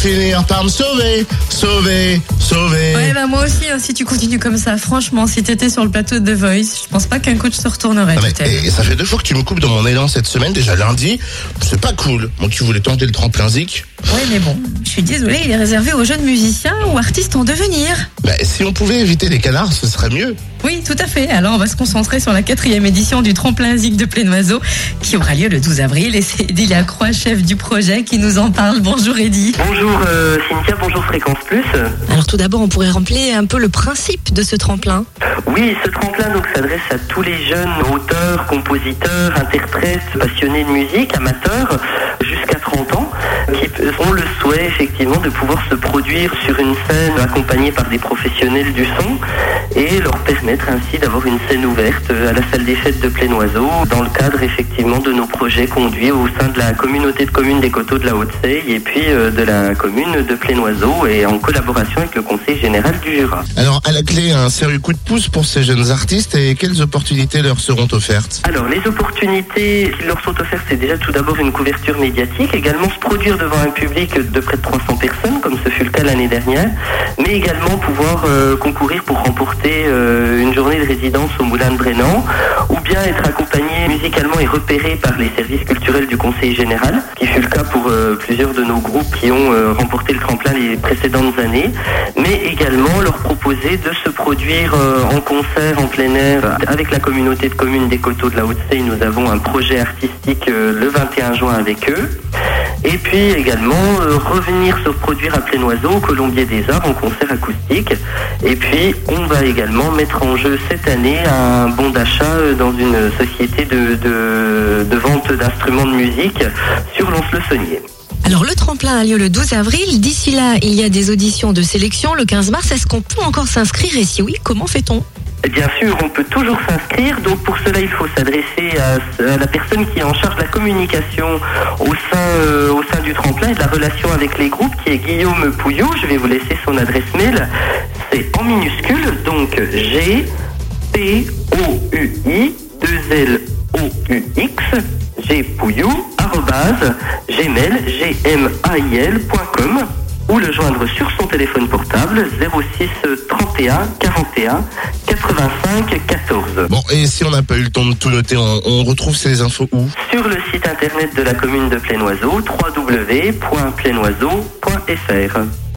Finir par me sauver, sauver, sauver. Ouais, bah moi aussi, hein, si tu continues comme ça, franchement, si t'étais sur le plateau de The Voice, je pense pas qu'un coach se retournerait. Ah, mais, et ça fait deux fois que tu me coupes dans mon élan cette semaine, déjà lundi. C'est pas cool. Moi qui voulais tenter le tremplin zik. Ouais, mais bon, je suis désolée, il est réservé aux jeunes musiciens ou artistes en devenir. Bah, si on pouvait éviter les canards, ce serait mieux. Oui, tout à fait. Alors, on va se concentrer sur la quatrième édition du tremplin Zig de Plénoiseau, qui aura lieu le 12 avril. Et c'est Eddie Lacroix, chef du projet, qui nous en parle. Bonjour Eddie. Bonjour euh, Cynthia, bonjour Fréquence Plus. Alors, tout d'abord, on pourrait rappeler un peu le principe de ce tremplin. Oui, ce tremplin donc s'adresse à tous les jeunes auteurs, compositeurs, interprètes, passionnés de musique, amateurs, jusqu'à 30 ans, ont le souhait effectivement de pouvoir se produire sur une scène accompagnée par des professionnels du son et leur permettre ainsi d'avoir une scène ouverte à la salle des fêtes de Plénoiseau dans le cadre effectivement de nos projets conduits au sein de la communauté de communes des Coteaux de la Haute-Seille et puis euh, de la commune de Plénoiseau et en collaboration avec le Conseil général du Jura. Alors, à la clé, un sérieux coup de pouce pour ces jeunes artistes et quelles opportunités leur seront offertes? Alors, les opportunités qui leur sont offertes, c'est déjà tout d'abord une couverture médiatique, également se produire devant un public de près de 300 personnes, comme ce fut le cas l'année dernière, mais également pouvoir euh, concourir pour remporter euh, une journée de résidence au Moulin de Brennan, ou bien être accompagné musicalement et repéré par les services culturels du Conseil général, qui fut le cas pour euh, plusieurs de nos groupes qui ont remporté le tremplin les précédentes années, mais également leur proposer de se produire en concert en plein air avec la communauté de communes des Coteaux de la Haute-Seine. Nous avons un projet artistique le 21 juin avec eux. Et puis également euh, revenir se produire à Plénoiseau, au Colombier des Arts, en concert acoustique. Et puis on va également mettre en jeu cette année un bon d'achat euh, dans une société de, de, vente d'instruments de musique sur Lons-le-Saunier. Alors, le tremplin a lieu le 12 avril. D'ici là, il y a des auditions de sélection le 15 mars. Est-ce qu'on peut encore s'inscrire? Et si oui, comment fait-on? Bien sûr, on peut toujours s'inscrire. Donc pour cela, il faut s'adresser à, la personne qui est en charge de la communication au sein, euh, au sein du tremplin et de la relation avec les groupes, qui est Guillaume Pouillot. Je vais vous laisser son adresse mail. C'est en minuscule, donc G P O U I 2 L O U X G Pouillot arrobase gmail g ou le joindre sur son téléphone portable 06 31 41 85 14. Bon, et si on n'a pas eu le temps de tout noter, on, on retrouve ces infos où? Sur le site internet de la commune de Plénoiseau, www.plénoiseau.fr.